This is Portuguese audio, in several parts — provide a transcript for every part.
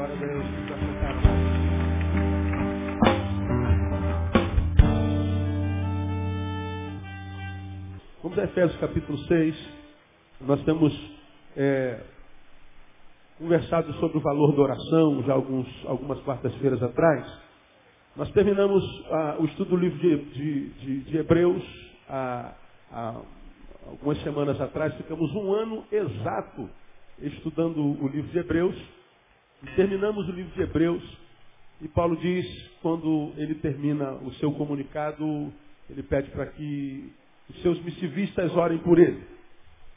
Glória Deus, sentado lá. Vamos a Efésios capítulo 6. Nós temos é, conversado sobre o valor da oração já alguns, algumas quartas-feiras atrás. Nós terminamos ah, o estudo do livro de, de, de, de Hebreus há, há algumas semanas atrás. Ficamos um ano exato estudando o livro de Hebreus. E terminamos o livro de Hebreus. E Paulo diz, quando ele termina o seu comunicado, ele pede para que os seus missivistas orem por ele.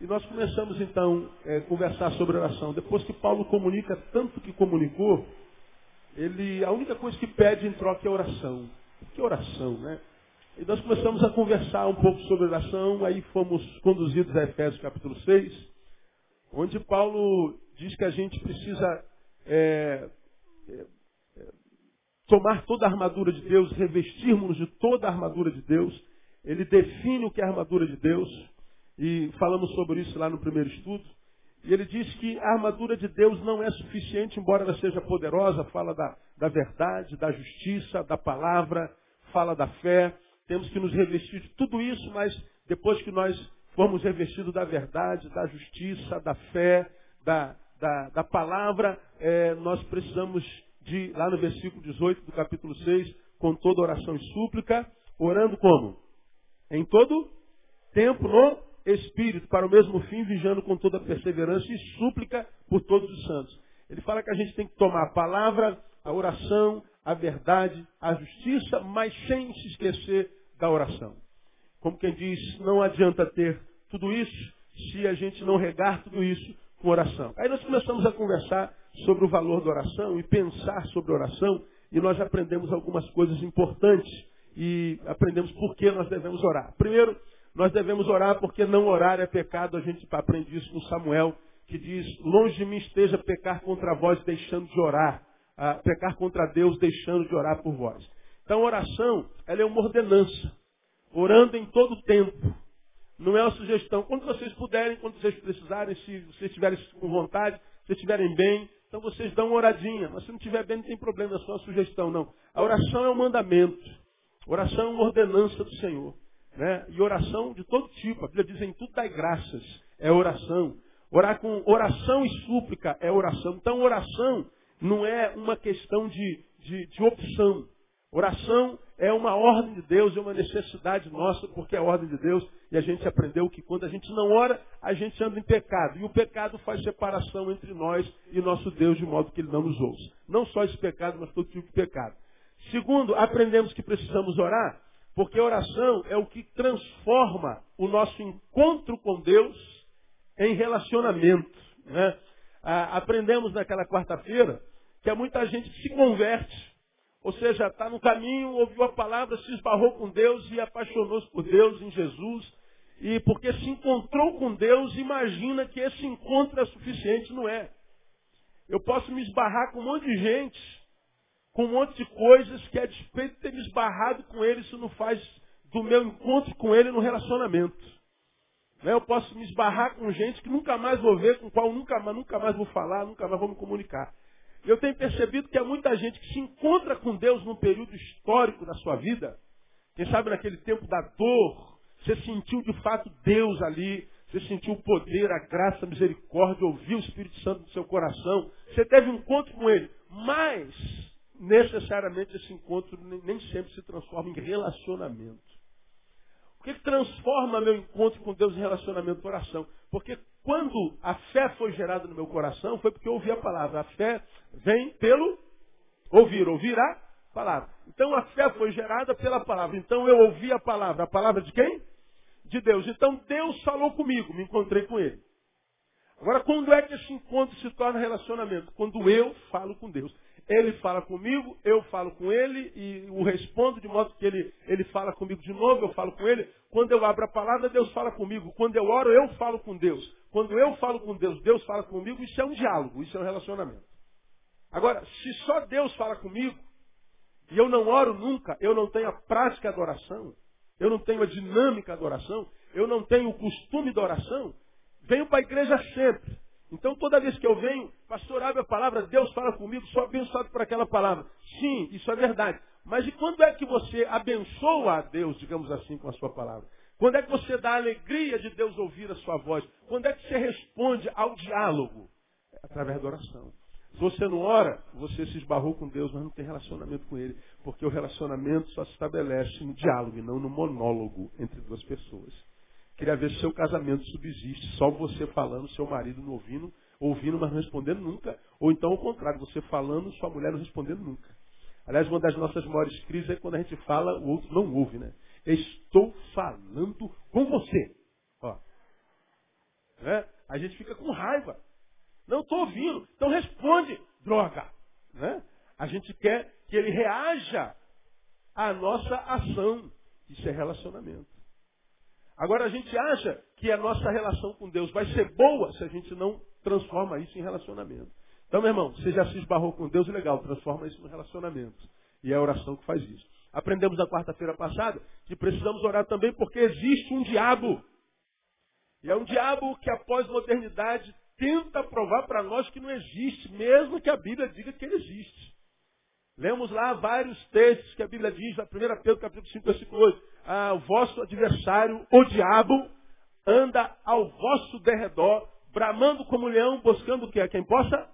E nós começamos então a é, conversar sobre oração. Depois que Paulo comunica tanto que comunicou, ele, a única coisa que pede em troca é oração. Que oração, né? E nós começamos a conversar um pouco sobre oração, aí fomos conduzidos a Efésios capítulo 6, onde Paulo diz que a gente precisa é, é, é, tomar toda a armadura de Deus, revestirmos de toda a armadura de Deus. Ele define o que é a armadura de Deus, e falamos sobre isso lá no primeiro estudo. E ele diz que a armadura de Deus não é suficiente, embora ela seja poderosa, fala da, da verdade, da justiça, da palavra, fala da fé. Temos que nos revestir de tudo isso, mas depois que nós formos revestidos da verdade, da justiça, da fé, da, da, da palavra, é, nós precisamos de, lá no versículo 18 do capítulo 6, com toda oração e súplica, orando como? Em todo tempo no Espírito, para o mesmo fim, vigiando com toda perseverança e súplica por todos os santos. Ele fala que a gente tem que tomar a palavra, a oração, a verdade, a justiça, mas sem se esquecer da oração. Como quem diz, não adianta ter tudo isso se a gente não regar tudo isso com oração. Aí nós começamos a conversar sobre o valor da oração e pensar sobre oração, e nós aprendemos algumas coisas importantes e aprendemos por que nós devemos orar. Primeiro, nós devemos orar porque não orar é pecado. A gente aprende isso com Samuel, que diz: Longe de mim esteja pecar contra vós, deixando de orar. Ah, pecar contra Deus, deixando de orar por vós. Então, oração, ela é uma ordenança. Orando em todo o tempo. Não é uma sugestão. Quando vocês puderem, quando vocês precisarem, se vocês estiverem com vontade, se vocês estiverem bem, então vocês dão uma oradinha. Mas se não estiver bem, não tem problema, é só uma sugestão, não. A oração é um mandamento. A oração é uma ordenança do Senhor. Né? E oração de todo tipo. A Bíblia diz em tudo dai graças. É oração. Orar com oração e súplica é oração. Então oração não é uma questão de, de, de opção. Oração é uma ordem de Deus, é uma necessidade nossa, porque é a ordem de Deus. E a gente aprendeu que quando a gente não ora, a gente anda em pecado. E o pecado faz separação entre nós e nosso Deus, de modo que Ele não nos ouça. Não só esse pecado, mas todo tipo de pecado. Segundo, aprendemos que precisamos orar porque a oração é o que transforma o nosso encontro com Deus em relacionamento. Né? Ah, aprendemos naquela quarta-feira que há muita gente que se converte. Ou seja, está no caminho, ouviu a palavra, se esbarrou com Deus e apaixonou-se por Deus em Jesus. E porque se encontrou com Deus, imagina que esse encontro é suficiente. Não é. Eu posso me esbarrar com um monte de gente com um monte de coisas que a despeito de ter me esbarrado com ele, isso não faz do meu encontro com ele no relacionamento. Né? Eu posso me esbarrar com gente que nunca mais vou ver, com qual nunca nunca mais vou falar, nunca mais vou me comunicar. Eu tenho percebido que há muita gente que se encontra com Deus num período histórico da sua vida. Quem sabe naquele tempo da dor, você sentiu de fato Deus ali, você sentiu o poder, a graça, a misericórdia, ouviu o Espírito Santo no seu coração, você teve um encontro com Ele. Mas necessariamente esse encontro nem sempre se transforma em relacionamento. O que, transforma meu encontro com Deus em relacionamento? Oração. Porque quando a fé foi gerada no meu coração, foi porque eu ouvi a palavra. A fé vem pelo ouvir. Ouvir a palavra. Então a fé foi gerada pela palavra. Então eu ouvi a palavra. A palavra de quem? De Deus. Então Deus falou comigo, me encontrei com Ele. Agora, quando é que esse encontro se torna relacionamento? Quando eu falo com Deus. Ele fala comigo, eu falo com ele e o respondo de modo que ele, ele fala comigo de novo, eu falo com ele. Quando eu abro a palavra, Deus fala comigo. Quando eu oro, eu falo com Deus. Quando eu falo com Deus, Deus fala comigo. Isso é um diálogo, isso é um relacionamento. Agora, se só Deus fala comigo e eu não oro nunca, eu não tenho a prática da oração, eu não tenho a dinâmica da oração, eu não tenho o costume da oração, venho para a igreja sempre. Então toda vez que eu venho, pastor, abre a palavra, Deus fala comigo, sou abençoado por aquela palavra. Sim, isso é verdade. Mas e quando é que você abençoa a Deus, digamos assim, com a sua palavra? Quando é que você dá a alegria de Deus ouvir a sua voz? Quando é que você responde ao diálogo? É através da oração. Se você não ora, você se esbarrou com Deus, mas não tem relacionamento com Ele. Porque o relacionamento só se estabelece no diálogo e não no monólogo entre duas pessoas. Queria ver se seu casamento subsiste, só você falando, seu marido não ouvindo, ouvindo, mas não respondendo nunca. Ou então o contrário, você falando, sua mulher não respondendo nunca. Aliás, uma das nossas maiores crises é quando a gente fala, o outro não ouve, né? Estou falando com você. Ó. Né? A gente fica com raiva. Não estou ouvindo. Então responde, droga. Né? A gente quer que ele reaja à nossa ação. Isso é relacionamento. Agora a gente acha que a nossa relação com Deus vai ser boa se a gente não transforma isso em relacionamento. Então, meu irmão, você já se esbarrou com Deus, legal, transforma isso no relacionamento. E é a oração que faz isso. Aprendemos na quarta-feira passada que precisamos orar também porque existe um diabo. E é um diabo que a pós-modernidade tenta provar para nós que não existe, mesmo que a Bíblia diga que ele existe. Lemos lá vários textos que a Bíblia diz, na 1 Pedro capítulo 5, versículo 8. Ah, o vosso adversário, o diabo, anda ao vosso derredor, bramando como leão, buscando o que? Quem possa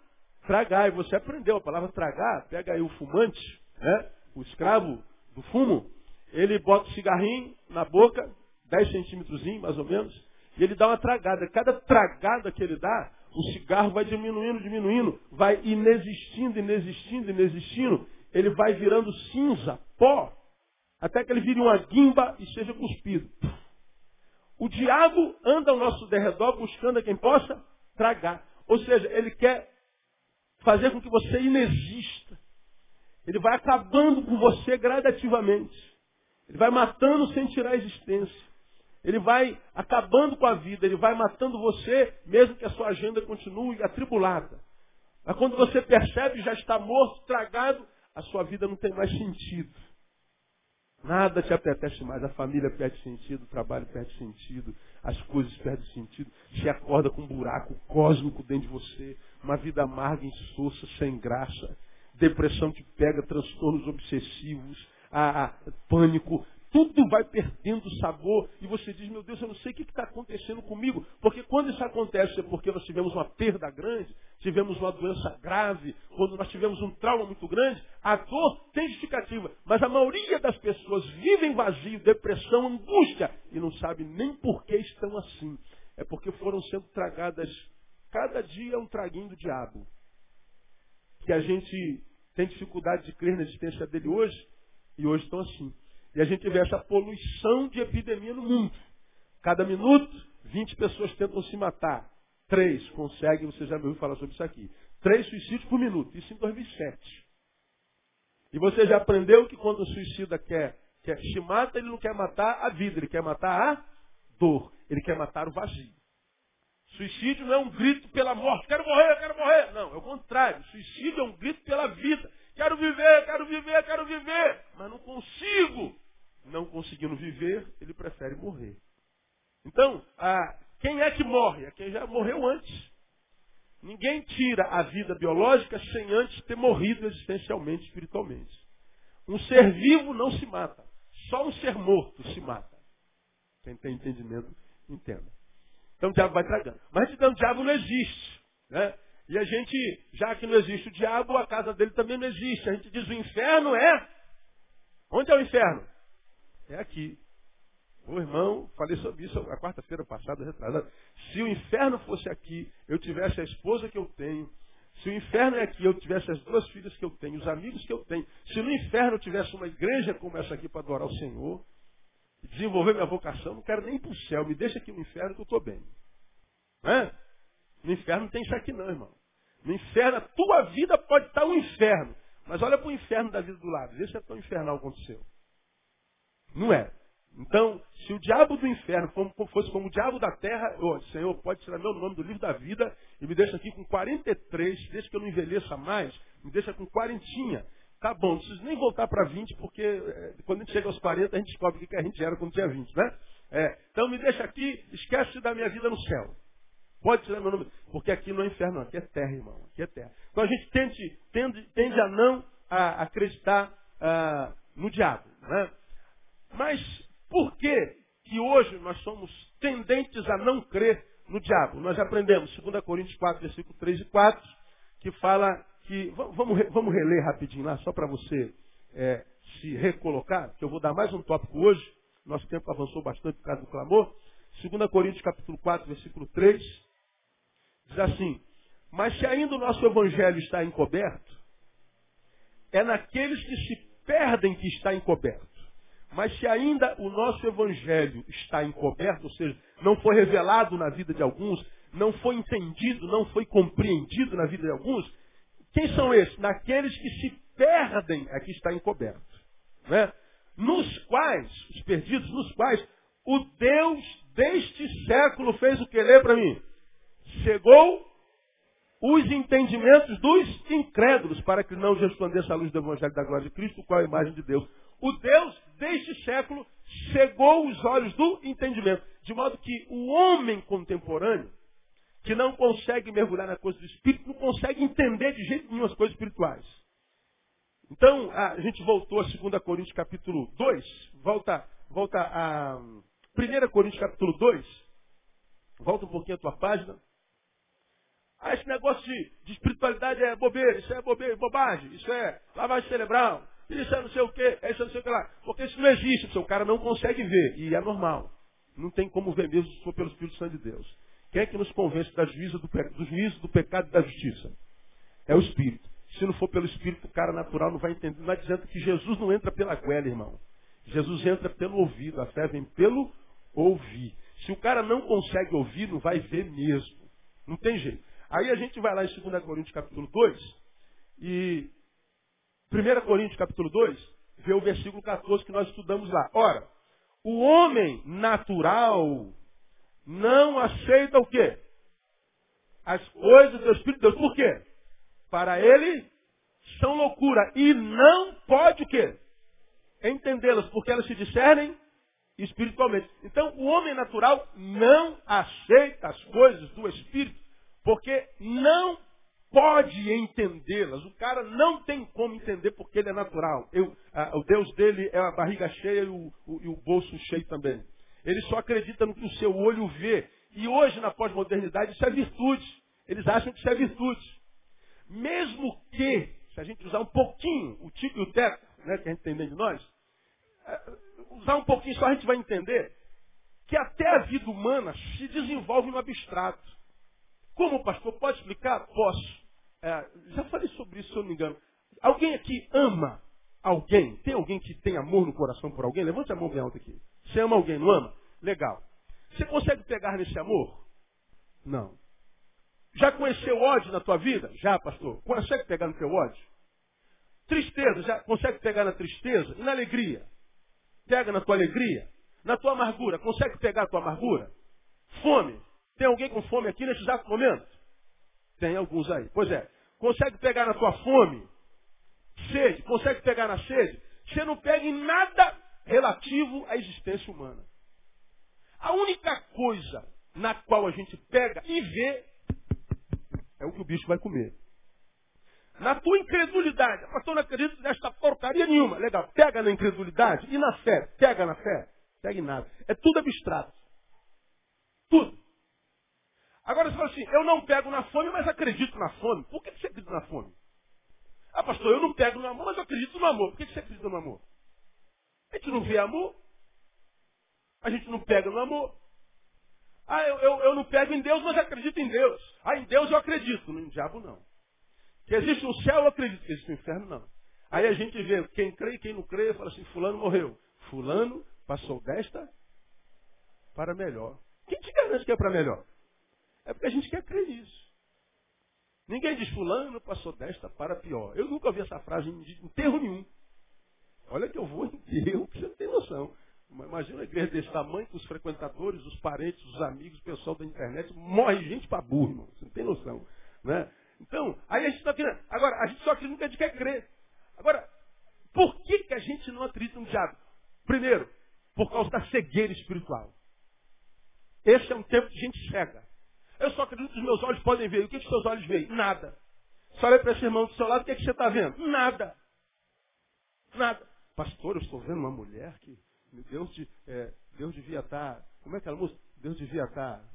tragar. E você aprendeu a palavra tragar, pega aí o fumante, né? o escravo do fumo, ele bota o cigarrinho na boca, 10 centímetros mais ou menos, e ele dá uma tragada. Cada tragada que ele dá, o cigarro vai diminuindo, diminuindo, vai inexistindo, inexistindo, inexistindo, ele vai virando cinza, pó, até que ele vire uma guimba e seja cuspido. O diabo anda ao nosso derredor buscando a quem possa tragar. Ou seja, ele quer fazer com que você inexista. Ele vai acabando com você gradativamente. Ele vai matando sem tirar a existência. Ele vai acabando com a vida, ele vai matando você, mesmo que a sua agenda continue atribulada. Mas quando você percebe já está morto, tragado, a sua vida não tem mais sentido. Nada te apetece mais. A família perde sentido, o trabalho perde sentido, as coisas perdem sentido. Se acorda com um buraco cósmico dentro de você, uma vida amarga, insossa, sem graça. Depressão que pega, transtornos obsessivos, a, a, pânico, tudo vai perdendo sabor e você diz, meu Deus, eu não sei o que está acontecendo comigo. Porque quando isso acontece é porque nós tivemos uma perda grande, tivemos uma doença grave, quando nós tivemos um trauma muito grande, a dor tem justificativa. Mas a maioria das pessoas vivem vazio, depressão, angústia e não sabe nem por que estão assim. É porque foram sendo tragadas, cada dia um traguinho do diabo. Que a gente tem dificuldade de crer na existência dele hoje e hoje estão assim. E a gente vê essa poluição de epidemia no mundo. Cada minuto, 20 pessoas tentam se matar. Três conseguem, você já me ouviu falar sobre isso aqui. Três suicídios por minuto. Isso em 2007. E você já aprendeu que quando o suicida quer, quer se mata, ele não quer matar a vida, ele quer matar a dor. Ele quer matar o vazio. Suicídio não é um grito pela morte. Quero morrer, quero morrer. Não, é o contrário. Suicídio é um grito pela vida. Quero viver, quero viver, quero viver, mas não consigo. Não conseguindo viver, ele prefere morrer. Então, quem é que morre? É quem já morreu antes. Ninguém tira a vida biológica sem antes ter morrido existencialmente, espiritualmente. Um ser vivo não se mata. Só um ser morto se mata. Quem tem entendimento, entenda. Então o diabo vai tragando. Mas então o diabo não existe. Né? E a gente, já que não existe o diabo, a casa dele também não existe. A gente diz o inferno é. Onde é o inferno? É aqui. O irmão, falei sobre isso a quarta-feira passada, retrasada. Se o inferno fosse aqui, eu tivesse a esposa que eu tenho. Se o inferno é aqui, eu tivesse as duas filhas que eu tenho, os amigos que eu tenho. Se no inferno eu tivesse uma igreja como essa aqui para adorar o Senhor, desenvolver minha vocação, não quero nem ir para o céu. Me deixa aqui no inferno que eu estou bem. É? No inferno não tem isso aqui não, irmão. No inferno, a tua vida pode estar um inferno. Mas olha para o inferno da vida do lado. Vê se é tão infernal quanto o seu. Não é. Então, se o diabo do inferno fosse como o diabo da terra, oh, Senhor, pode tirar meu nome do livro da vida e me deixa aqui com 43, desde que eu não envelheça mais, me deixa com quarentinha. Tá bom, não preciso nem voltar para 20, porque é, quando a gente chega aos 40, a gente descobre o que a gente era quando tinha 20, né? É, então me deixa aqui, esquece da minha vida no céu. Pode tirar meu nome. Porque aqui não é inferno. Aqui é terra, irmão. Aqui é terra. Então a gente tende, tende, tende a não a, acreditar a, no diabo. Né? Mas por que, que hoje nós somos tendentes a não crer no diabo? Nós aprendemos, 2 Coríntios 4, versículo 3 e 4, que fala que. Vamos, vamos reler rapidinho lá, só para você é, se recolocar, que eu vou dar mais um tópico hoje. Nosso tempo avançou bastante por causa do clamor. 2 Coríntios capítulo 4, versículo 3, diz assim, mas se ainda o nosso evangelho está encoberto, é naqueles que se perdem que está encoberto. Mas se ainda o nosso evangelho está encoberto, ou seja, não foi revelado na vida de alguns, não foi entendido, não foi compreendido na vida de alguns, quem são esses? Naqueles que se perdem é que está encoberto. Né? Nos quais, os perdidos, nos quais o Deus deste século fez o que? Lê para mim. Chegou os entendimentos dos incrédulos, para que não resplandeça a luz do Evangelho da glória de Cristo, qual é a imagem de Deus. O Deus deste século cegou os olhos do entendimento, de modo que o homem contemporâneo, que não consegue mergulhar na coisa do Espírito, não consegue entender de jeito nenhum as coisas espirituais. Então, a gente voltou a 2 Coríntios capítulo 2, volta, volta a 1 Coríntios capítulo 2, volta um pouquinho a tua página. Ah, esse negócio de, de espiritualidade é bobeira, isso é bobeira, bobagem, isso é lavagem cerebral, isso é não sei o que, isso é não sei o que lá. Porque isso não existe, o cara não consegue ver, e é normal. Não tem como ver mesmo se for pelo Espírito Santo de Deus. Quem é que nos convence da juízo do, do juízo, do pecado e da justiça? É o Espírito. Se não for pelo Espírito, o cara natural não vai entender. Não adianta que Jesus não entra pela goela, irmão. Jesus entra pelo ouvido. A fé vem pelo ouvir. Se o cara não consegue ouvir, não vai ver mesmo. Não tem jeito. Aí a gente vai lá em 2 Coríntios capítulo 2 e 1 Coríntios capítulo 2 vê o versículo 14 que nós estudamos lá. Ora, o homem natural não aceita o quê? As coisas do Espírito de Deus. Por quê? Para ele são loucura. E não pode o quê? Entendê-las, porque elas se discernem espiritualmente. Então, o homem natural não aceita as coisas do Espírito, porque não pode entendê-las. O cara não tem como entender porque ele é natural. Eu, o Deus dele é a barriga cheia e o, o, e o bolso cheio também. Ele só acredita no que o seu olho vê. E hoje, na pós-modernidade, isso é virtude. Eles acham que isso é virtude. Mesmo que, se a gente usar um pouquinho o tipo e o teto, né, que a gente tem dentro de nós, é, usar um pouquinho só a gente vai entender que até a vida humana se desenvolve no abstrato. Como, pastor, pode explicar? Posso. É, já falei sobre isso, se eu não me engano. Alguém aqui ama alguém? Tem alguém que tem amor no coração por alguém? Levante a mão bem alta aqui. Você ama alguém, não ama? Legal. Você consegue pegar nesse amor? Não. Já conheceu ódio na tua vida? Já, pastor. Consegue pegar no teu ódio? Tristeza, já consegue pegar na tristeza? E na alegria? Pega na tua alegria? Na tua amargura, consegue pegar a tua amargura? Fome. Tem alguém com fome aqui nesse exato momento? Tem alguns aí. Pois é. Consegue pegar na tua fome? Sede. Consegue pegar na sede? Você não pega em nada relativo à existência humana. A única coisa na qual a gente pega e vê é o que o bicho vai comer. Na tua incredulidade, pastor, não acredito nesta porcaria nenhuma. Legal, pega na incredulidade e na fé. Pega na fé. Pega em nada. É tudo abstrato. Tudo. Agora você fala assim, eu não pego na fome, mas acredito na fome. Por que você acredita na fome? Ah, pastor, eu não pego no amor, mas eu acredito no amor. Por que você acredita no amor? A gente não vê amor. A gente não pega no amor. Ah, eu, eu, eu não pego em Deus, mas acredito em Deus. Ah, em Deus eu acredito, no diabo não. Que existe um céu, eu acredito. Que existe um inferno, não. Aí a gente vê quem crê e quem não crê, fala assim, fulano morreu. Fulano passou desta para melhor. Quem te garante que é para melhor? É porque a gente quer crer nisso. Ninguém diz fulano passou desta para pior. Eu nunca ouvi essa frase em enterro nenhum. Olha que eu vou em enterro, que você não tem noção. Imagina uma igreja desse tamanho, com os frequentadores, os parentes, os amigos, o pessoal da internet, morre gente para burro, irmão. Você não tem noção. Né? Então, aí a gente está querendo. Agora, a gente só acredita que a quer crer. Agora, por que, que a gente não acredita no diabo? Primeiro, por causa da cegueira espiritual. Esse é um tempo de gente cega. Eu só acredito que os meus olhos podem ver. O que, que os seus olhos veem? Nada. Só olha para esse irmão do seu lado, o que, que você está vendo? Nada. Nada. Pastor, eu estou vendo uma mulher que Deus, é, Deus devia estar. Tá, como é que ela música? Deus devia estar tá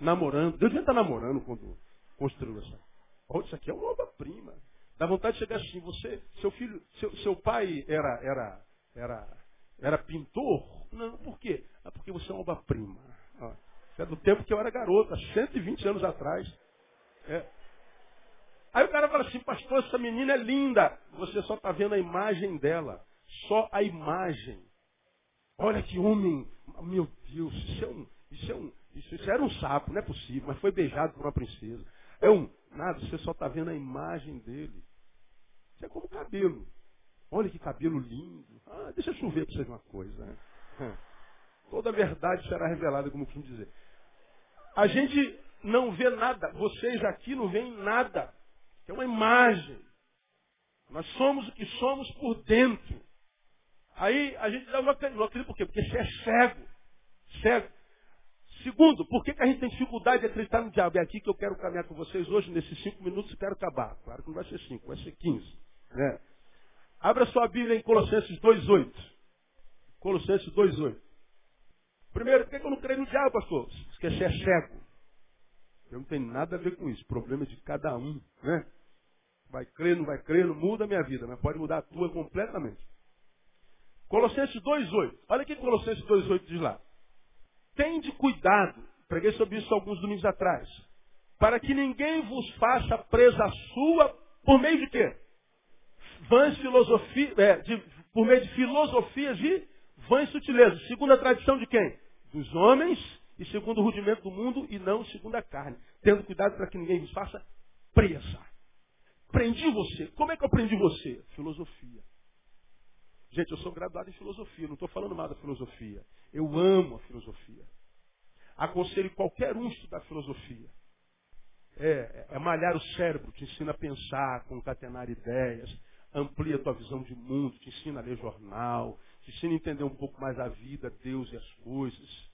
namorando. Deus devia estar tá namorando quando construiu essa. Oh, isso aqui é uma obra-prima. Dá vontade de chegar assim, você, seu filho, seu, seu pai era, era, era, era pintor? Não, por quê? Ah, porque você é uma obra-prima. É do tempo que eu era garota, 120 anos atrás. É. Aí o cara fala assim, pastor, essa menina é linda. Você só está vendo a imagem dela. Só a imagem. Olha que homem. Meu Deus, isso é um. Isso, é um, isso, isso era um sapo, não é possível, mas foi beijado por uma princesa. É um. Nada, você só está vendo a imagem dele. Isso é como cabelo. Olha que cabelo lindo. Ah, deixa eu chover para vocês uma coisa. Né? Toda a verdade será revelada, como costumo dizer. A gente não vê nada. Vocês aqui não veem nada. É uma imagem. Nós somos o que somos por dentro. Aí a gente não acredita por quê? Porque você é cego. Cego. Segundo, por que, que a gente tem dificuldade de acreditar no diabo? É aqui que eu quero caminhar com vocês hoje, nesses cinco minutos, eu quero acabar. Claro que não vai ser cinco, vai ser quinze. Né? Abra sua Bíblia em Colossenses 2,8. Colossenses 2,8. Primeiro, por que eu não creio no diabo, pastor? Porque você é cego. Eu não tenho nada a ver com isso. Problema de cada um. Né? Vai crer, não vai crer, não muda a minha vida, mas pode mudar a tua completamente. Colossenses 2,8. Olha o que Colossenses 2,8 diz lá. Tende cuidado, preguei sobre isso alguns domingos atrás, para que ninguém vos faça presa sua por meio de quê? vãs filosofias, é, por meio de filosofias e vãs sutilezas. Segundo a tradição de quem? Dos homens e segundo o rudimento do mundo e não segundo a carne. Tendo cuidado para que ninguém vos faça presa. Prendi você. Como é que eu prendi você? Filosofia. Gente, eu sou graduado em filosofia, não estou falando mal da filosofia. Eu amo a filosofia. Aconselho qualquer um estudar filosofia. É, é, malhar o cérebro, te ensina a pensar, concatenar ideias, amplia a tua visão de mundo, te ensina a ler jornal, te entender um pouco mais a vida, Deus e as coisas.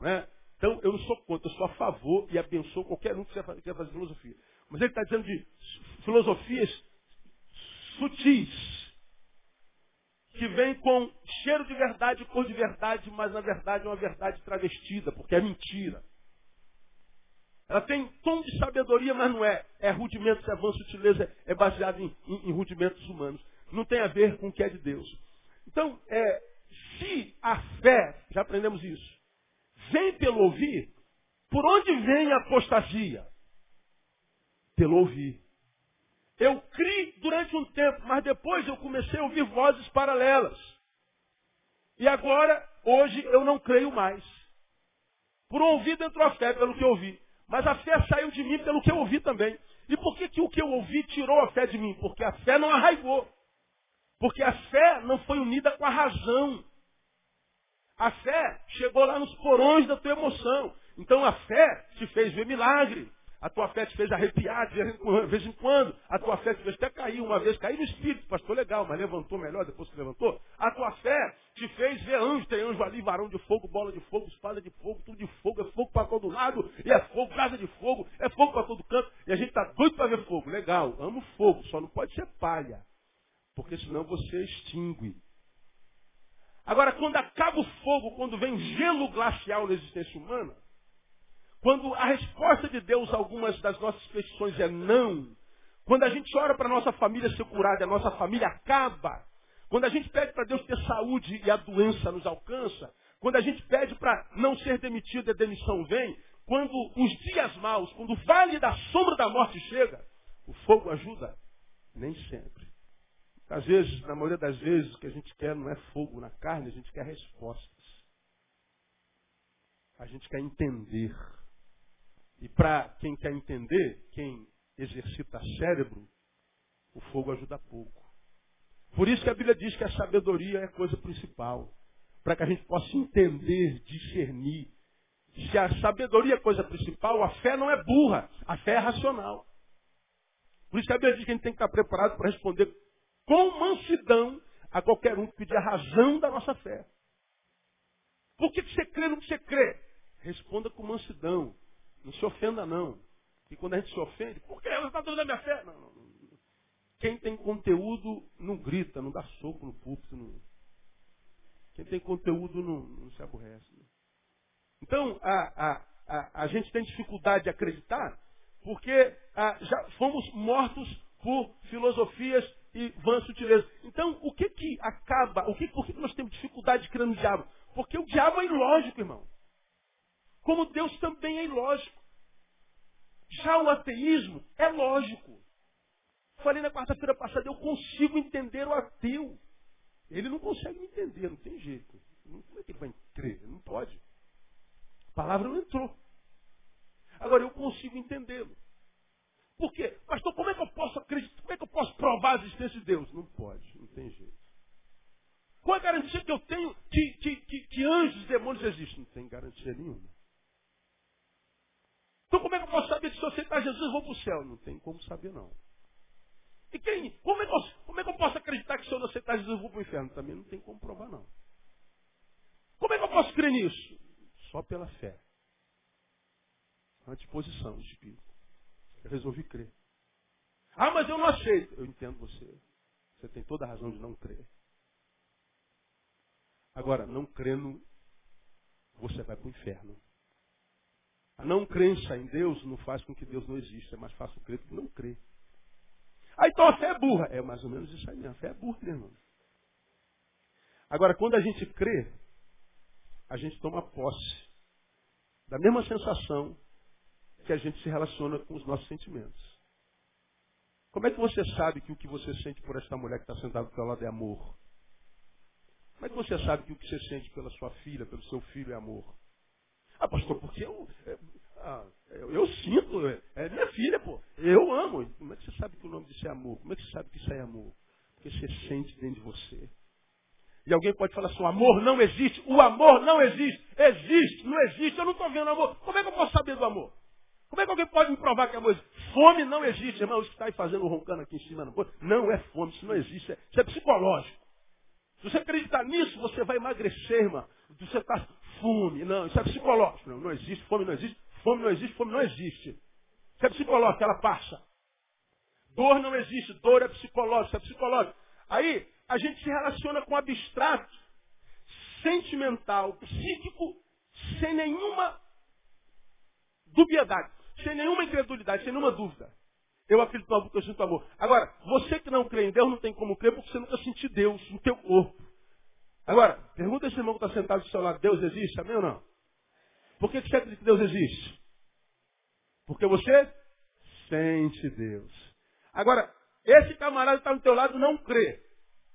Né? Então, eu não sou contra, eu sou a favor e abençoo qualquer um que quer fazer filosofia. Mas ele está dizendo de filosofias sutis, que vem com cheiro de verdade, cor de verdade, mas na verdade é uma verdade travestida, porque é mentira. Ela tem tom de sabedoria, mas não é. É rudimentos, é avanço, sutileza, é baseado em, em, em, rudimentos humanos. Não tem a ver com o que é de Deus. Então, é, se a fé, já aprendemos isso, vem pelo ouvir, por onde vem a apostasia? Pelo ouvir. Eu criei durante um tempo, mas depois eu comecei a ouvir vozes paralelas. E agora, hoje, eu não creio mais. Por um ouvido entrou a fé pelo que eu ouvi. Mas a fé saiu de mim pelo que eu ouvi também. E por que, que o que eu ouvi tirou a fé de mim? Porque a fé não arraigou. Porque a fé não foi unida com a razão. A fé chegou lá nos porões da tua emoção. Então a fé te fez ver milagre. A tua fé te fez arrepiar de vez em quando. A tua fé te fez até cair uma vez, cair no espírito, pastor, legal, mas levantou melhor depois que levantou. A tua fé te fez ver anjo, tem anjo ali, varão de fogo, bola de fogo, espada de fogo, tudo de fogo, é fogo para todo lado, e é fogo, casa de fogo, é fogo para todo canto, e a gente está doido para ver fogo. Legal, amo fogo, só não pode ser palha, porque senão você extingue. Agora, quando acaba o fogo, quando vem gelo glacial na existência humana, quando a resposta de Deus a algumas das nossas petições é não, quando a gente ora para a nossa família ser curada, a nossa família acaba, quando a gente pede para Deus ter saúde e a doença nos alcança, quando a gente pede para não ser demitido e a demissão vem, quando os dias maus, quando o vale da sombra da morte chega, o fogo ajuda? Nem sempre. Às vezes, na maioria das vezes, o que a gente quer não é fogo na carne, a gente quer respostas. A gente quer entender. E para quem quer entender, quem exercita cérebro, o fogo ajuda pouco. Por isso que a Bíblia diz que a sabedoria é a coisa principal. Para que a gente possa entender, discernir. Se a sabedoria é a coisa principal, a fé não é burra, a fé é racional. Por isso que a Bíblia diz que a gente tem que estar preparado para responder com mansidão a qualquer um que pedir a razão da nossa fé. Por que você crê no que você crê? Responda com mansidão. Não se ofenda, não. E quando a gente se ofende, por que ela está dando a minha fé? Não, não, não. Quem tem conteúdo não grita, não dá soco no púlpito. Não. Quem tem conteúdo não, se aborrece. Então, a, a, a, a, gente tem dificuldade de acreditar porque a, já fomos mortos por filosofias e vãs sutilezas. Então, o que que acaba, o que, por que nós temos dificuldade de crer no diabo? Porque o diabo é ilógico, irmão. Como Deus também é ilógico. Já o ateísmo é lógico. Falei na quarta-feira passada, eu consigo entender o ateu. Ele não consegue me entender, não tem jeito. Como é que ele vai crer? Não pode. A palavra não entrou. Agora eu consigo entendê-lo. Por quê? Pastor, como é que eu posso acreditar? Como é que eu posso provar a existência de Deus? Não pode, não tem jeito. Qual é a garantia que eu tenho que, que, que, que anjos e demônios existem? Não tem garantia nenhuma. Então como é que eu posso saber que se eu aceitar Jesus eu vou para o céu? Não tem como saber não. E quem? Como é, que eu, como é que eu posso acreditar que se eu não aceitar Jesus eu vou para o inferno? Também não tem como provar não. Como é que eu posso crer nisso? Só pela fé. Uma disposição de espírito. Eu resolvi crer. Ah, mas eu não aceito. Eu entendo você. Você tem toda a razão de não crer. Agora, não crendo, você vai para o inferno. A não crença em Deus não faz com que Deus não exista. É mais fácil crer do que não crer. Ah, então a fé é burra. É mais ou menos isso aí mesmo. A fé é burra, meu irmão. Agora, quando a gente crê, a gente toma posse da mesma sensação que a gente se relaciona com os nossos sentimentos. Como é que você sabe que o que você sente por esta mulher que está sentada do seu lado é amor? Como é que você sabe que o que você sente pela sua filha, pelo seu filho é amor? Ah, pastor, porque eu, é, ah, eu, eu, sinto, é, é, minha filha, pô. Eu amo. Como é que você sabe que o nome disso é amor? Como é que você sabe que isso é amor? Porque você sente dentro de você. E alguém pode falar assim, o amor não existe. O amor não existe. Existe, não existe. Eu não estou vendo amor. Como é que eu posso saber do amor? Como é que alguém pode me provar que é existe? Fome não existe, irmão. Isso que está aí fazendo roncando aqui em cima. Não, não é fome, isso não existe. Isso é psicológico. Se você acreditar nisso, você vai emagrecer, irmão. Você está fome. Não, isso é psicológico. Não, não existe, fome não existe. Fome não existe, fome não existe. Isso é psicológico, ela passa. Dor não existe, dor é psicológico, é psicológico. Aí a gente se relaciona com abstrato, sentimental, psíquico, sem nenhuma dubiedade, sem nenhuma incredulidade, sem nenhuma dúvida. Eu acredito no amor porque eu sinto amor. Agora, você que não crê em Deus não tem como crer porque você nunca sentiu Deus no teu corpo. Agora, pergunta esse irmão que está sentado do seu lado, Deus existe? Amém ou não? Por que você acredita que Deus existe? Porque você sente Deus. Agora, esse camarada que está do teu lado não crê.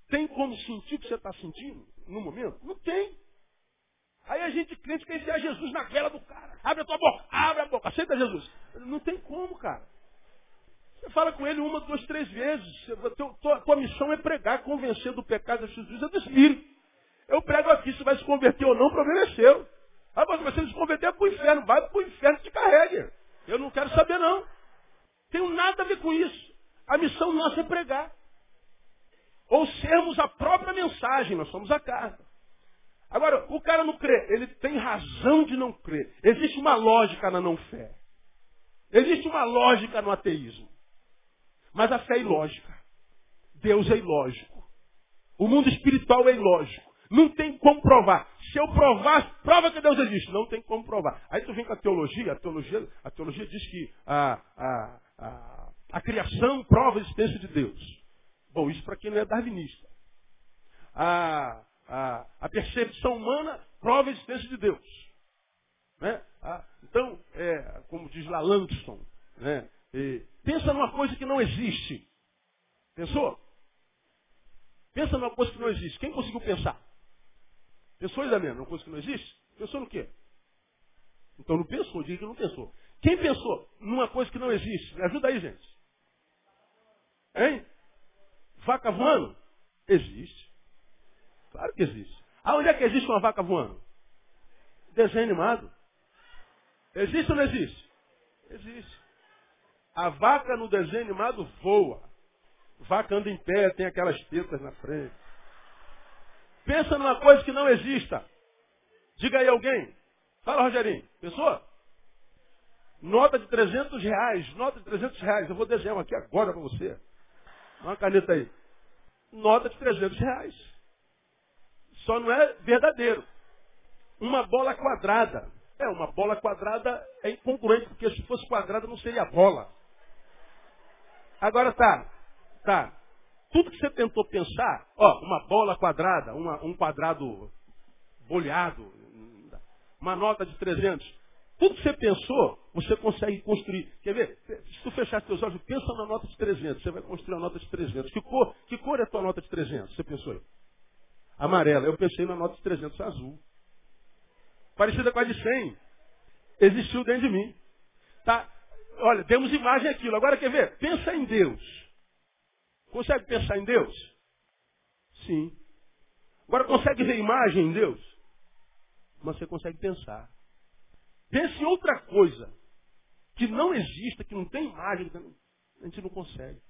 Tem como sentir o que você está sentindo no momento? Não tem. Aí a gente crente quer enfiar Jesus na vela do cara. Abre a tua boca, abre a boca, aceita Jesus. Não tem como, cara. Você fala com ele uma, duas, três vezes. Tua, tua missão é pregar, convencer do pecado, da justiça e do Espírito. Eu prego aqui, se vai se converter ou não, o problema é seu. Ah, mas você se converter é para o inferno. Vai para o inferno te carregue. Eu não quero saber, não. Tenho nada a ver com isso. A missão nossa é pregar. Ou sermos a própria mensagem, nós somos a carta. Agora, o cara não crê, ele tem razão de não crer. Existe uma lógica na não fé. Existe uma lógica no ateísmo. Mas a fé é ilógica. Deus é ilógico. O mundo espiritual é ilógico. Não tem como provar. Se eu provar, prova que Deus existe. Não tem como provar. Aí tu vem com a teologia, a teologia, a teologia diz que a, a, a, a criação prova a existência de Deus. Bom, isso para quem não é darwinista. A, a, a, percepção humana prova a existência de Deus. Né? então, é, como diz lá Langston, né? pensa numa coisa que não existe. Pensou? Pensa numa coisa que não existe. Quem conseguiu pensar? Pensou, Isamena, numa coisa que não existe? Pensou no quê? Então não pensou, diga que não pensou. Quem pensou numa coisa que não existe? Me ajuda aí, gente. Hein? Vaca voando? Existe. Claro que existe. Aonde é que existe uma vaca voando? Desenho animado. Existe ou não existe? Existe. A vaca no desenho animado voa. Vaca anda em pé, tem aquelas tetas na frente. Pensa numa coisa que não exista. Diga aí alguém. Fala, Rogerinho. Pensou? Nota de 300 reais, nota de 300 reais. Eu vou desenhar aqui agora para você. Uma caneta aí. Nota de 300 reais. Só não é verdadeiro. Uma bola quadrada. É, uma bola quadrada é incongruente, porque se fosse quadrada não seria bola. Agora tá, tá. Tudo que você tentou pensar, ó, uma bola quadrada, uma, um quadrado bolhado, uma nota de 300. Tudo que você pensou, você consegue construir. Quer ver? Se tu fechar seus olhos, pensa na nota de 300. Você vai construir a nota de 300. Que cor, que cor é a tua nota de 300? Você pensou aí? Amarela. Eu pensei na nota de 300 azul. Parecida com a de 100. Existiu dentro de mim. Tá? Olha, temos imagem aquilo. Agora quer ver? Pensa em Deus. Consegue pensar em Deus? Sim. Agora consegue ver imagem em Deus? Mas você consegue pensar. Pense em outra coisa que não exista, que não tem imagem, a gente não consegue.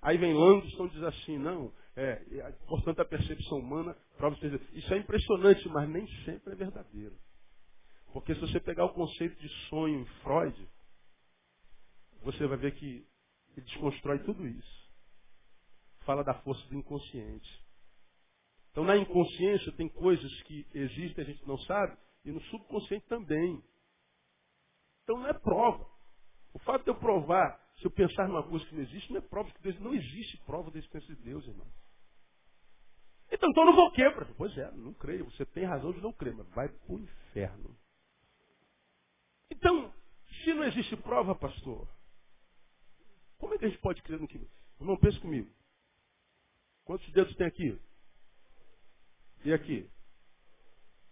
Aí vem Langton e diz assim, não, é, é, portanto a percepção humana prova Isso é impressionante, mas nem sempre é verdadeiro. Porque se você pegar o conceito de sonho em Freud, você vai ver que ele desconstrói tudo isso. Fala da força do inconsciente. Então na inconsciência tem coisas que existem, a gente não sabe, e no subconsciente também. Então não é prova. O fato de eu provar, se eu pensar numa coisa que não existe, não é prova que Deus não existe prova da existência de Deus, irmão. Então, então não vou quebrar. Pois é, não creio. Você tem razão de não crer, mas vai para o inferno. Então, se não existe prova, pastor, como é que a gente pode crer no que. Não pense comigo. Quantos dedos tem aqui? E aqui?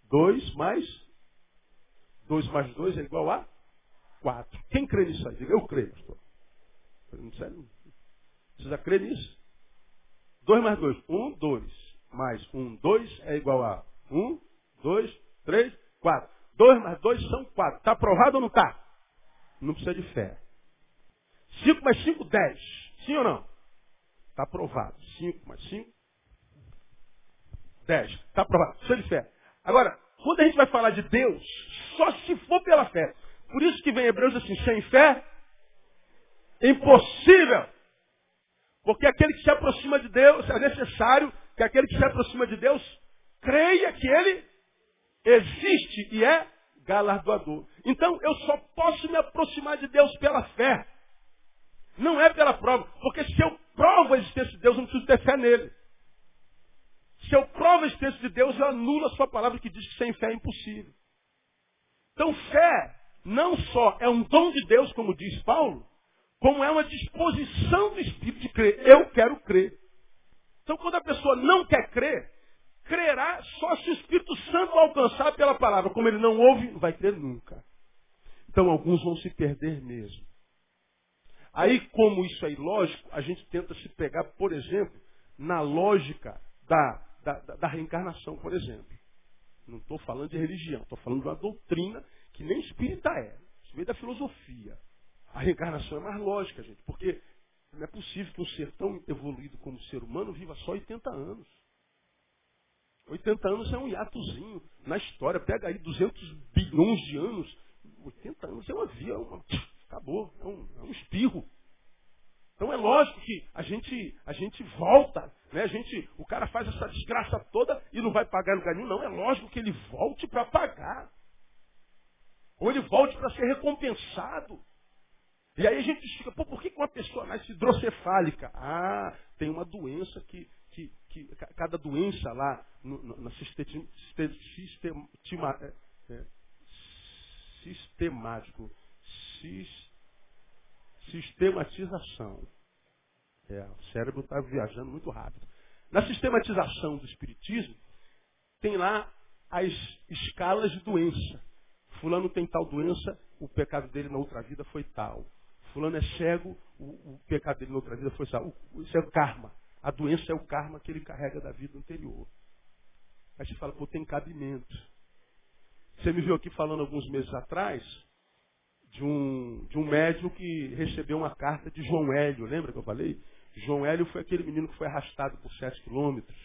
Dois mais. Dois mais dois é igual a quatro. Quem crê nisso aí? Eu creio, pastor. Não sério? Precisa crer nisso? Dois mais dois. Um, dois. Mais um, dois é igual a um, dois, três, quatro. Dois mais dois são quatro. Está aprovado ou não está? Não precisa de fé. Cinco mais cinco, dez. Sim ou não? Está aprovado. Cinco mais cinco, dez. Está aprovado. Precisa de fé. Agora, quando a gente vai falar de Deus, só se for pela fé. Por isso que vem Hebreus assim, sem fé, impossível. Porque aquele que se aproxima de Deus, é necessário que aquele que se aproxima de Deus creia que ele existe e é galardoador. Então eu só posso me aproximar de Deus pela fé. Não é pela prova. Porque se eu provo a existência de Deus, eu não preciso ter fé nele. Se eu provo a existência de Deus, eu anulo a sua palavra que diz que sem fé é impossível. Então fé não só é um dom de Deus, como diz Paulo, como é uma disposição do Espírito de crer. Eu quero crer. Então, quando a pessoa não quer crer, crerá só se o Espírito Santo alcançar pela palavra. Como ele não ouve, não vai crer nunca. Então, alguns vão se perder mesmo. Aí, como isso é ilógico, a gente tenta se pegar, por exemplo, na lógica da, da, da reencarnação, por exemplo. Não estou falando de religião, estou falando de uma doutrina que nem espírita é. Isso veio da filosofia. A reencarnação é mais lógica, gente, porque não é possível que um ser tão evoluído como o ser humano viva só 80 anos. 80 anos é um hiatozinho na história. Pega aí 200 bilhões de anos. 80 anos é uma via, é uma... acabou. É um, é um espirro. Então é lógico que a gente, a gente volta, né? A gente, o cara faz essa desgraça toda e não vai pagar lugar nenhum. Não, é lógico que ele volte para pagar. Ou ele volte para ser recompensado. E aí a gente fica, pô, por que uma pessoa nasce hidrocefálica? Ah, tem uma doença que, que, que cada doença lá no, no, na sistema, é, é, sistemático, sistematização. É, o cérebro está viajando muito rápido. Na sistematização do espiritismo, tem lá as escalas de doença. Fulano tem tal doença, o pecado dele na outra vida foi tal. Fulano é cego, o, o pecado dele na outra vida foi tal. O, isso é o karma. A doença é o karma que ele carrega da vida anterior. Aí você fala, pô, tem cabimento. Você me viu aqui falando alguns meses atrás de um, de um médium que recebeu uma carta de João Hélio, lembra que eu falei? João Hélio foi aquele menino que foi arrastado por sete quilômetros.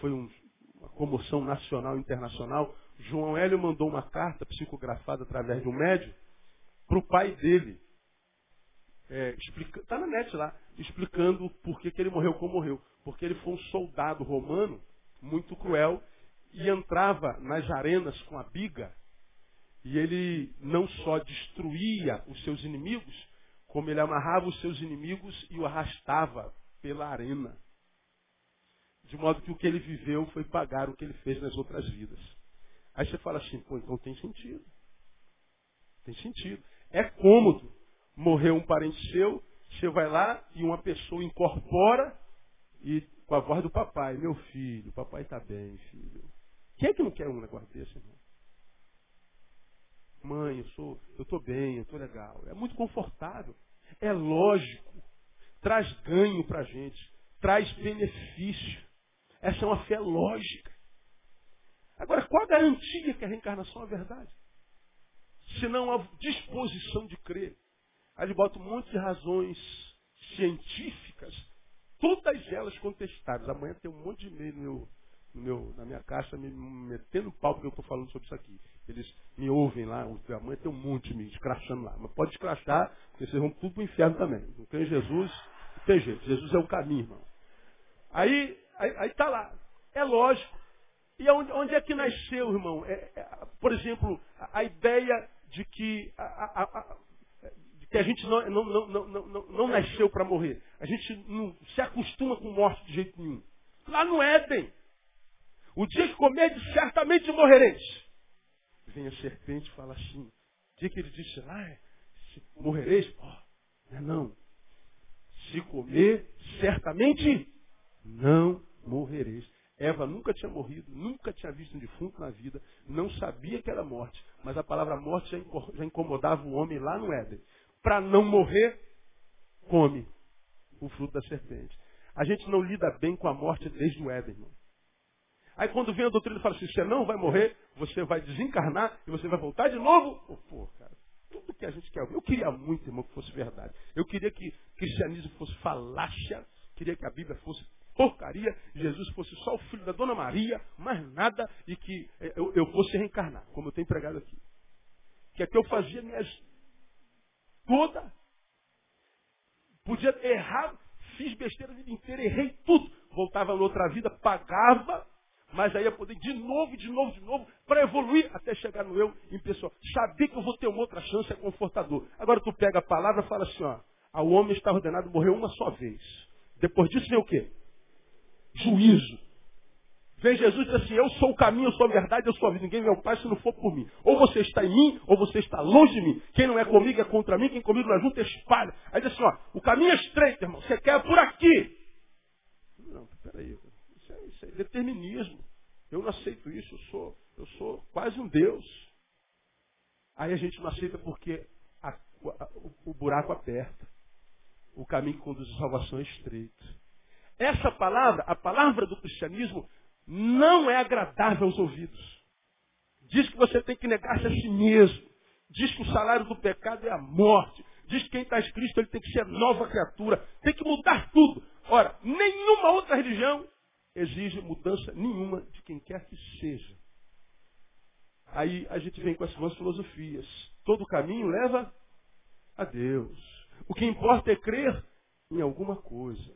Foi um, uma comoção nacional e internacional. João Hélio mandou uma carta psicografada através de um médium, para o pai dele. É, explica, tá na net lá, explicando por que, que ele morreu como morreu. Porque ele foi um soldado romano muito cruel e entrava nas arenas com a biga e ele não só destruía os seus inimigos, como ele amarrava os seus inimigos e o arrastava pela arena. De modo que o que ele viveu foi pagar o que ele fez nas outras vidas. Aí você fala assim, pô, então tem sentido. Tem sentido. É cômodo. Morreu um parente seu, você vai lá e uma pessoa incorpora e com a voz do papai, meu filho, papai está bem, filho. Quem é que não quer um negócio desse, irmão? Mãe, eu sou, eu estou bem, eu estou legal. É muito confortável. É lógico. Traz ganho para a gente. Traz benefício. Essa é uma fé lógica. Agora, qual a garantia que a reencarnação é verdade? Se não a disposição de crer. Aí ele bota um monte de razões científicas, todas elas contestadas. Amanhã tem um monte de e-mail no meu, no meu, na minha caixa me metendo pau porque eu estou falando sobre isso aqui. Eles me ouvem lá, amanhã tem um monte me escrachando lá. Mas pode escrachar, porque vocês vão tudo para o inferno também. Não tem Jesus, não tem jeito. Jesus é o caminho, irmão. Aí, está lá. É lógico. E onde, onde, é que nasceu, irmão? É, é, por exemplo, a, a, ideia de que a, a, que a gente não, não, não, não, não nasceu para morrer. A gente não se acostuma com morte de jeito nenhum. Lá no Éden. O dia que comerdes, certamente morrereis. Vem a serpente e fala assim. O dia que ele disse lá, se morrereis, oh, não é não. Se comer, certamente não morrereis. Eva nunca tinha morrido, nunca tinha visto um defunto na vida, não sabia que era morte, mas a palavra morte já incomodava o homem lá no Éden. Para não morrer, come o fruto da serpente. A gente não lida bem com a morte desde o Éden, irmão. Aí quando vem a doutrina e fala assim, você não vai morrer, você vai desencarnar e você vai voltar de novo. Oh, pô, cara, tudo que a gente quer. Eu queria muito, irmão, que fosse verdade. Eu queria que cristianismo fosse falácia, queria que a Bíblia fosse porcaria, Jesus fosse só o filho da Dona Maria, mais nada, e que eh, eu, eu fosse reencarnar, como eu tenho pregado aqui. Que é que eu fazia minhas toda. Podia errar, fiz besteira a vida inteira, errei tudo. Voltava noutra vida, pagava mas aí eu poder de novo, de novo, de novo, para evoluir até chegar no eu em pessoa. Saber que eu vou ter uma outra chance é confortador. Agora tu pega a palavra e fala assim, ó, ao homem está ordenado morrer uma só vez. Depois disso vem o quê? Juízo. Vem Jesus e diz assim, eu sou o caminho, eu sou a verdade, eu sou a vida. Ninguém vê ao Pai se não for por mim. Ou você está em mim, ou você está longe de mim. Quem não é comigo é contra mim, quem comigo não é junto espalha. Aí diz assim, ó, o caminho é estreito, irmão. Você quer por aqui. Não, peraí isso é determinismo. Eu não aceito isso, eu sou, eu sou quase um Deus. Aí a gente não aceita porque a, a, o, o buraco aperta. O caminho que conduz à salvação é estreito. Essa palavra, a palavra do cristianismo, não é agradável aos ouvidos. Diz que você tem que negar-se a si mesmo. Diz que o salário do pecado é a morte. Diz que quem está escrito ele tem que ser nova criatura. Tem que mudar tudo. Ora, nenhuma outra religião exige mudança nenhuma de quem quer que seja. Aí a gente vem com as suas filosofias. Todo caminho leva a Deus. O que importa é crer em alguma coisa.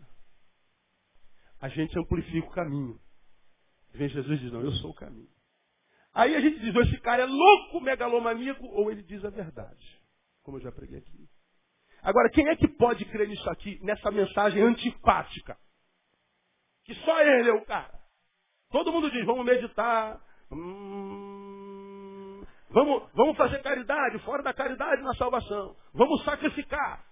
A gente amplifica o caminho. Vem Jesus e diz, não, eu sou o caminho. Aí a gente diz, ou esse cara é louco, megalomaníaco, ou ele diz a verdade. Como eu já preguei aqui. Agora, quem é que pode crer nisso aqui, nessa mensagem antipática? Que só ele é o cara. Todo mundo diz, vamos meditar. Hum, vamos, vamos fazer caridade, fora da caridade na salvação. Vamos sacrificar.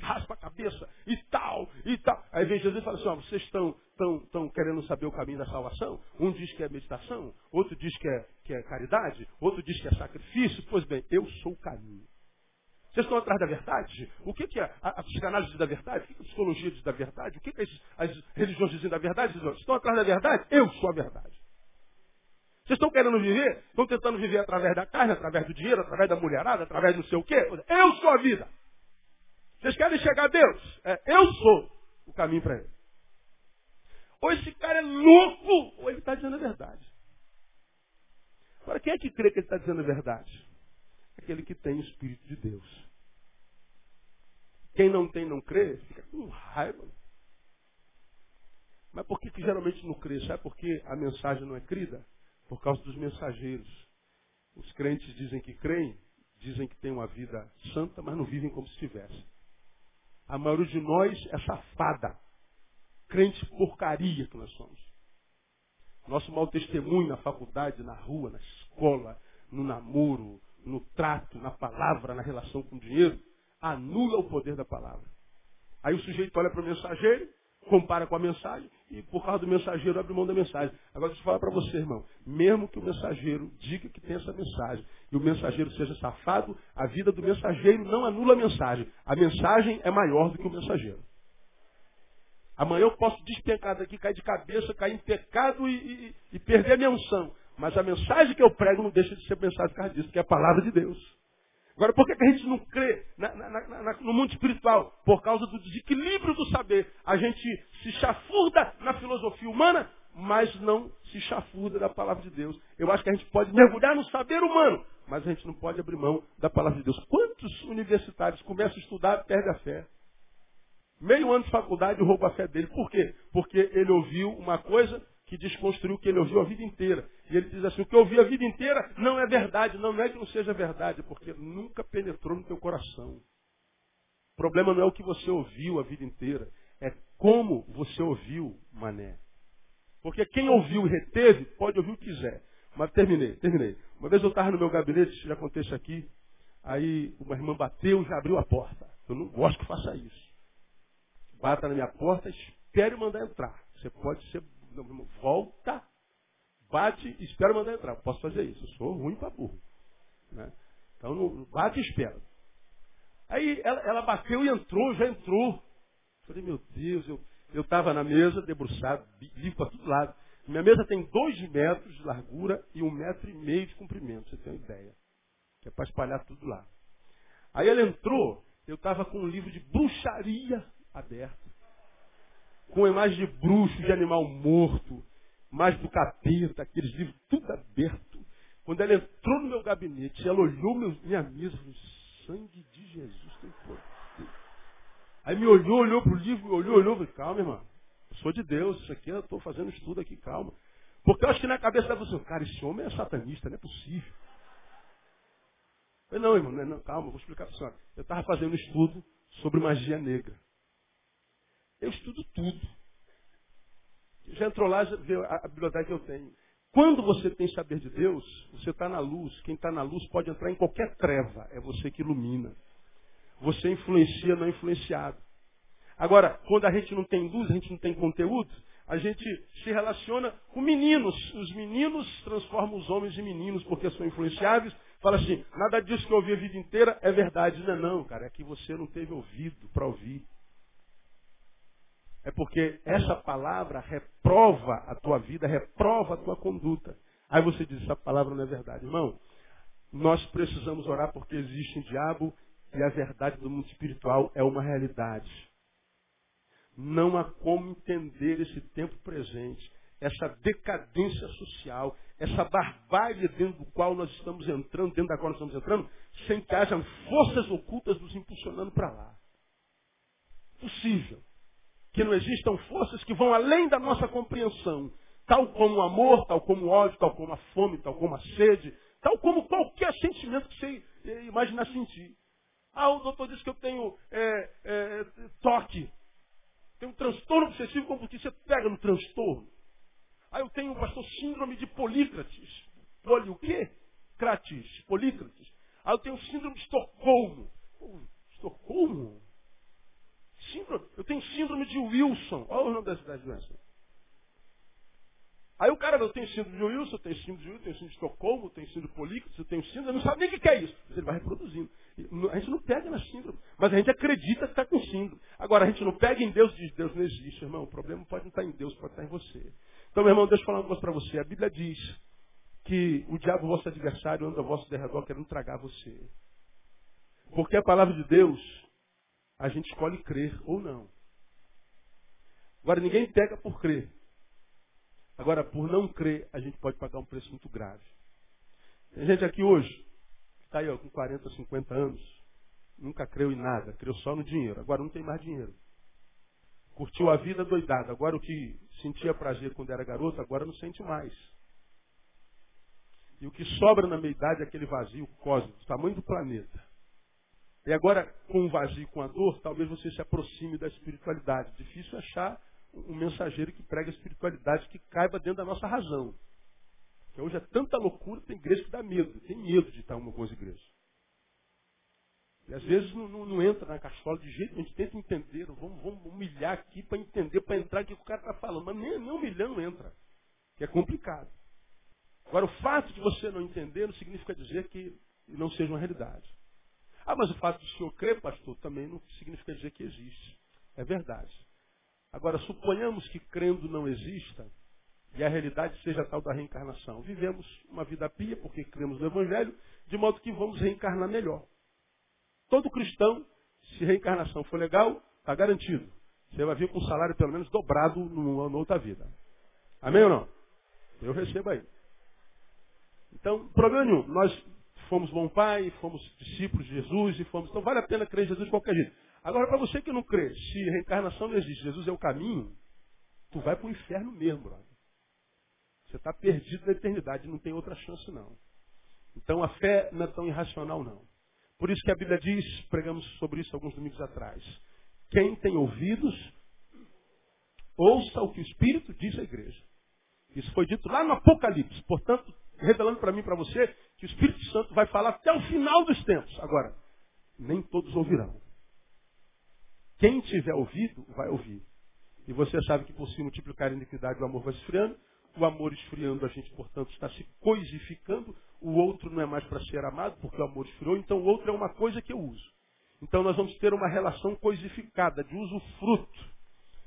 Raspa a cabeça e tal, e tal. Aí vem Jesus e fala assim, ó, vocês estão tão, tão querendo saber o caminho da salvação? Um diz que é meditação, outro diz que é, que é caridade, outro diz que é sacrifício. Pois bem, eu sou o caminho. Vocês estão atrás da verdade? O que, que é a, a psicanálise da verdade? O que, que a psicologia diz da verdade? O que, que as, as religiões dizem da verdade? Dizem, estão atrás da verdade? Eu sou a verdade. Vocês estão querendo viver? Estão tentando viver através da carne, através do dinheiro, através da mulherada, através do não sei o quê? Eu sou a vida. Vocês querem chegar a Deus? É, eu sou o caminho para ele. Ou esse cara é louco, ou ele está dizendo a verdade. Agora, quem é que crê que ele está dizendo a verdade? Aquele que tem o Espírito de Deus. Quem não tem, não crê, fica com raiva. Mas por que, que geralmente não crê? Sabe por que a mensagem não é crida? Por causa dos mensageiros. Os crentes dizem que creem, dizem que têm uma vida santa, mas não vivem como se tivessem. A maioria de nós é safada. Crente porcaria que nós somos. Nosso mau testemunho na faculdade, na rua, na escola, no namoro, no trato, na palavra, na relação com o dinheiro, anula o poder da palavra. Aí o sujeito olha para o mensageiro, compara com a mensagem e por causa do mensageiro abre mão da mensagem. Agora deixa eu falar para você, irmão. Mesmo que o mensageiro diga que tem essa mensagem e o mensageiro seja safado, a vida do mensageiro não anula a mensagem. A mensagem é maior do que o mensageiro. Amanhã eu posso despencar daqui, cair de cabeça, cair em pecado e, e, e perder a minha unção. Mas a mensagem que eu prego não deixa de ser mensagem por causa disso, que é a palavra de Deus. Agora, por que, a gente não crê na, na, na, no mundo espiritual? Por causa do desequilíbrio do saber. A gente se chafurda na filosofia humana, mas não se chafurda da palavra de Deus. Eu acho que a gente pode mergulhar no saber humano, mas a gente não pode abrir mão da palavra de Deus. Quantos universitários começam a estudar e perdem a fé? Meio ano de faculdade rouba a fé dele. Por quê? Porque ele ouviu uma coisa que desconstruiu o que ele ouviu a vida inteira. E ele diz assim, o que eu ouvi a vida inteira não é verdade, não, não é que não seja verdade, porque nunca penetrou no teu coração. O problema não é o que você ouviu a vida inteira, é como você ouviu, mané. Porque quem ouviu e reteve, pode ouvir o que quiser. Mas terminei, terminei. Uma vez eu estava no meu gabinete, já isso aqui, aí uma irmã bateu e já abriu a porta. Eu não gosto que faça isso. Bata na minha porta, espere mandar entrar. Você pode ser volta, bate e espera mandar entrar. Posso fazer isso. Eu sou ruim para burro. Né? Então, não, bate e espera. Aí ela, ela, bateu e entrou, já entrou. Falei, meu Deus, eu estava na mesa, debruçado, livro para todo lado. Minha mesa tem dois metros de largura e um metro e meio de comprimento, você tem uma ideia. Que é para espalhar tudo lá. Aí ela entrou, eu estava com um livro de bruxaria aberto com imagem de bruxo, de animal morto, mais do capeta, aqueles livros tudo aberto. Quando ela entrou no meu gabinete, ela olhou meu, minha mesa falou, sangue de Jesus tem poder. Aí me olhou, olhou para o livro, olhou, olhou, falei, calma, irmã, sou de Deus, isso aqui eu estou fazendo estudo aqui, calma. Porque eu acho que na cabeça dela assim, cara, esse homem é satanista, não é possível. Eu falei, não, irmão, não, não, calma, vou explicar para a senhora. Eu estava fazendo estudo sobre magia negra. Eu estudo tudo. Já entrou lá, já vê a, a biblioteca que eu tenho. Quando você tem saber de Deus, você está na luz. Quem está na luz pode entrar em qualquer treva. É você que ilumina. Você influencia, não é influenciado. Agora, quando a gente não tem luz, a gente não tem conteúdo, a gente se relaciona com meninos. Os meninos transformam os homens em meninos porque são influenciáveis. Fala assim, nada disso que eu ouvi a vida inteira é verdade. Não é não, cara. É que você não teve ouvido para ouvir. É porque essa palavra reprova a tua vida, reprova a tua conduta. Aí você diz, essa palavra não é verdade. Irmão, nós precisamos orar porque existe um diabo e a verdade do mundo espiritual é uma realidade. Não há como entender esse tempo presente, essa decadência social, essa barbárie dentro do qual nós estamos entrando, dentro da qual nós estamos entrando, sem que hajam forças ocultas nos impulsionando para lá. Possível que não existam forças que vão além da nossa compreensão, tal como o amor, tal como o ódio, tal como a fome, tal como a sede, tal como qualquer sentimento que você imaginar sentir. Ah, o doutor disse que eu tenho é, é, toque, tenho um transtorno obsessivo compulsivo, você pega no transtorno. Ah, eu tenho, pastor, síndrome de Polícrates. Poli o quê? Crates, Polícrates. Ah, eu tenho síndrome de Estocolmo. Estocolmo? Síndrome, eu tenho síndrome de Wilson. Olha o nome das doenças. Aí o cara, eu tenho síndrome de Wilson, eu tenho síndrome de Wilson, eu tenho síndrome de Estocolmo, eu tenho síndrome de Polícrates, eu tenho síndrome, não sabe nem o que é isso. Mas ele vai reproduzindo. A gente não pega na síndrome, mas a gente acredita que está com síndrome. Agora, a gente não pega em Deus e diz, Deus não existe, irmão. O problema pode não estar em Deus, pode estar em você. Então, meu irmão, deixa eu falar uma coisa para você. A Bíblia diz que o diabo, vosso adversário, anda ao vosso derredor querendo tragar você. Porque a palavra de Deus a gente escolhe crer ou não. Agora, ninguém pega por crer. Agora, por não crer, a gente pode pagar um preço muito grave. Tem gente aqui hoje Está aí, ó, com 40, 50 anos. Nunca creu em nada, creu só no dinheiro. Agora não tem mais dinheiro. Curtiu a vida doidada. Agora o que sentia prazer quando era garoto, agora não sente mais. E o que sobra na meia-idade é aquele vazio cósmico, do tamanho do planeta. E agora, com o vazio, com a dor, talvez você se aproxime da espiritualidade. Difícil achar um mensageiro que prega a espiritualidade que caiba dentro da nossa razão. Porque hoje é tanta loucura, tem igreja que dá medo. Tem medo de estar uma boa igreja. E às vezes não, não, não, entra na cachola de jeito, a gente tenta entender, vamos, vamos humilhar aqui para entender, para entrar o que o cara está falando. Mas nem, nem humilhando entra. Que é complicado. Agora, o fato de você não entender não significa dizer que não seja uma realidade. Ah, mas o fato de o senhor crer, pastor, também não significa dizer que existe. É verdade. Agora, suponhamos que crendo não exista e a realidade seja tal da reencarnação. Vivemos uma vida pia porque cremos no Evangelho, de modo que vamos reencarnar melhor. Todo cristão, se reencarnação for legal, está garantido. Você vai vir com um salário pelo menos dobrado numa outra vida. Amém ou não? Eu recebo aí. Então, problema nenhum. Nós fomos bom pai, fomos discípulos de Jesus e fomos. Então vale a pena crer em Jesus de qualquer jeito. Agora, para você que não crê, se reencarnação não existe, Jesus é o caminho, tu vai para o inferno mesmo, brother. Você está perdido na eternidade, não tem outra chance não. Então a fé não é tão irracional não. Por isso que a Bíblia diz, pregamos sobre isso alguns domingos atrás. Quem tem ouvidos, ouça o que o Espírito diz à igreja. Isso foi dito lá no Apocalipse. Portanto, revelando para mim para você que o Espírito Santo vai falar até o final dos tempos. Agora, nem todos ouvirão. Quem tiver ouvido, vai ouvir. E você sabe que por se multiplicar a iniquidade, o amor vai esfriando. O amor esfriando, a gente, portanto, está se coisificando. O outro não é mais para ser amado, porque o amor esfriou. Então, o outro é uma coisa que eu uso. Então, nós vamos ter uma relação coisificada, de uso fruto.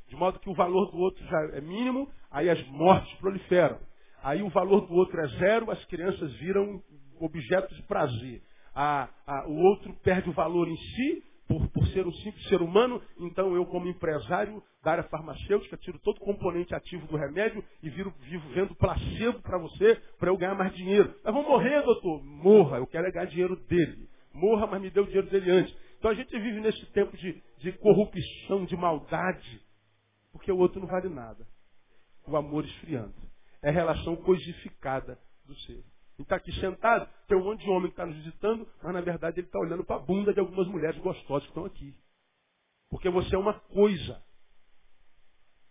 De modo que o valor do outro já é mínimo, aí as mortes proliferam. Aí o valor do outro é zero, as crianças viram objetos de prazer. A, a, o outro perde o valor em si, por, por, ser um simples ser humano, então eu, como empresário da área farmacêutica, tiro todo o componente ativo do remédio e viro, vivo vendo placebo para você, para eu ganhar mais dinheiro. Mas vou morrer, doutor. Morra, eu quero é ganhar dinheiro dele. Morra, mas me dê o dinheiro dele antes. Então a gente vive nesse tempo de, de corrupção, de maldade, porque o outro não vale nada. O amor esfriando. É relação coisificada do ser. Ele está aqui sentado, tem um monte de homem que está nos visitando, mas na verdade ele está olhando para a bunda de algumas mulheres gostosas que estão aqui. Porque você é uma coisa.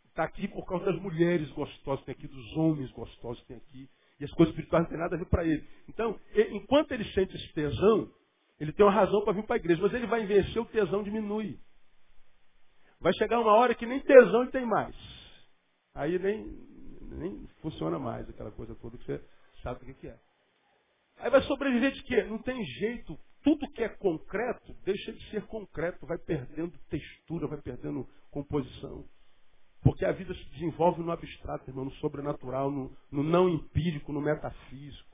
Está aqui por causa das mulheres gostosas que tem aqui, dos homens gostosos que tem aqui. E as coisas espirituais não têm nada a ver para ele. Então, enquanto ele sente esse tesão, ele tem uma razão para vir para a igreja, mas ele vai envelhecer, o tesão diminui. Vai chegar uma hora que nem tesão ele tem mais. Aí nem, nem funciona mais aquela coisa toda que você sabe o que é. Aí vai sobreviver de quê? Não tem jeito. Tudo que é concreto deixa de ser concreto, vai perdendo textura, vai perdendo composição. Porque a vida se desenvolve no abstrato, irmão, no sobrenatural, no, no não empírico, no metafísico.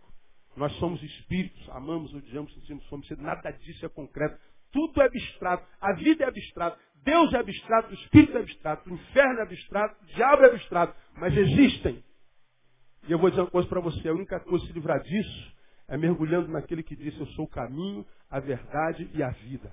Nós somos espíritos, amamos, odiamos, sentimos fome, nada disso é concreto. Tudo é abstrato. A vida é abstrata. Deus é abstrato, o Espírito é abstrato, o inferno é abstrato, o diabo é abstrato, mas existem. E eu vou dizer uma coisa para você, a única coisa a se livrar disso é mergulhando naquele que disse, eu sou o caminho, a verdade e a vida.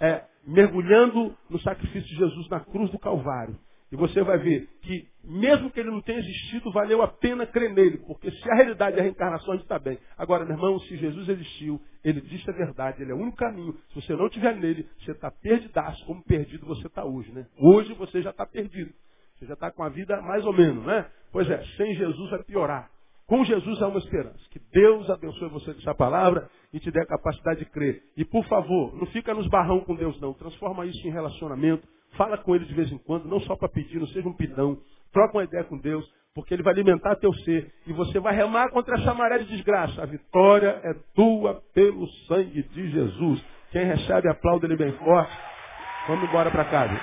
É mergulhando no sacrifício de Jesus na cruz do Calvário. E você vai ver que, mesmo que ele não tenha existido, valeu a pena crer nele, porque se a realidade é a reencarnação, a gente está bem. Agora, meu irmão, se Jesus existiu, ele disse a verdade, ele é o único caminho. Se você não estiver nele, você está perdidaço, como perdido você está hoje, né? Hoje você já está perdido. Você já está com a vida mais ou menos, né? Pois é, sem Jesus vai piorar. Com Jesus há uma esperança. Que Deus abençoe você com essa palavra e te dê a capacidade de crer. E por favor, não fica nos barrão com Deus não. Transforma isso em relacionamento Fala com ele de vez em quando, não só para pedir, não seja um pidão. Troca uma ideia com Deus, porque ele vai alimentar teu ser. E você vai remar contra essa maré de desgraça. A vitória é tua pelo sangue de Jesus. Quem recebe, aplauda ele bem forte. Vamos embora para casa.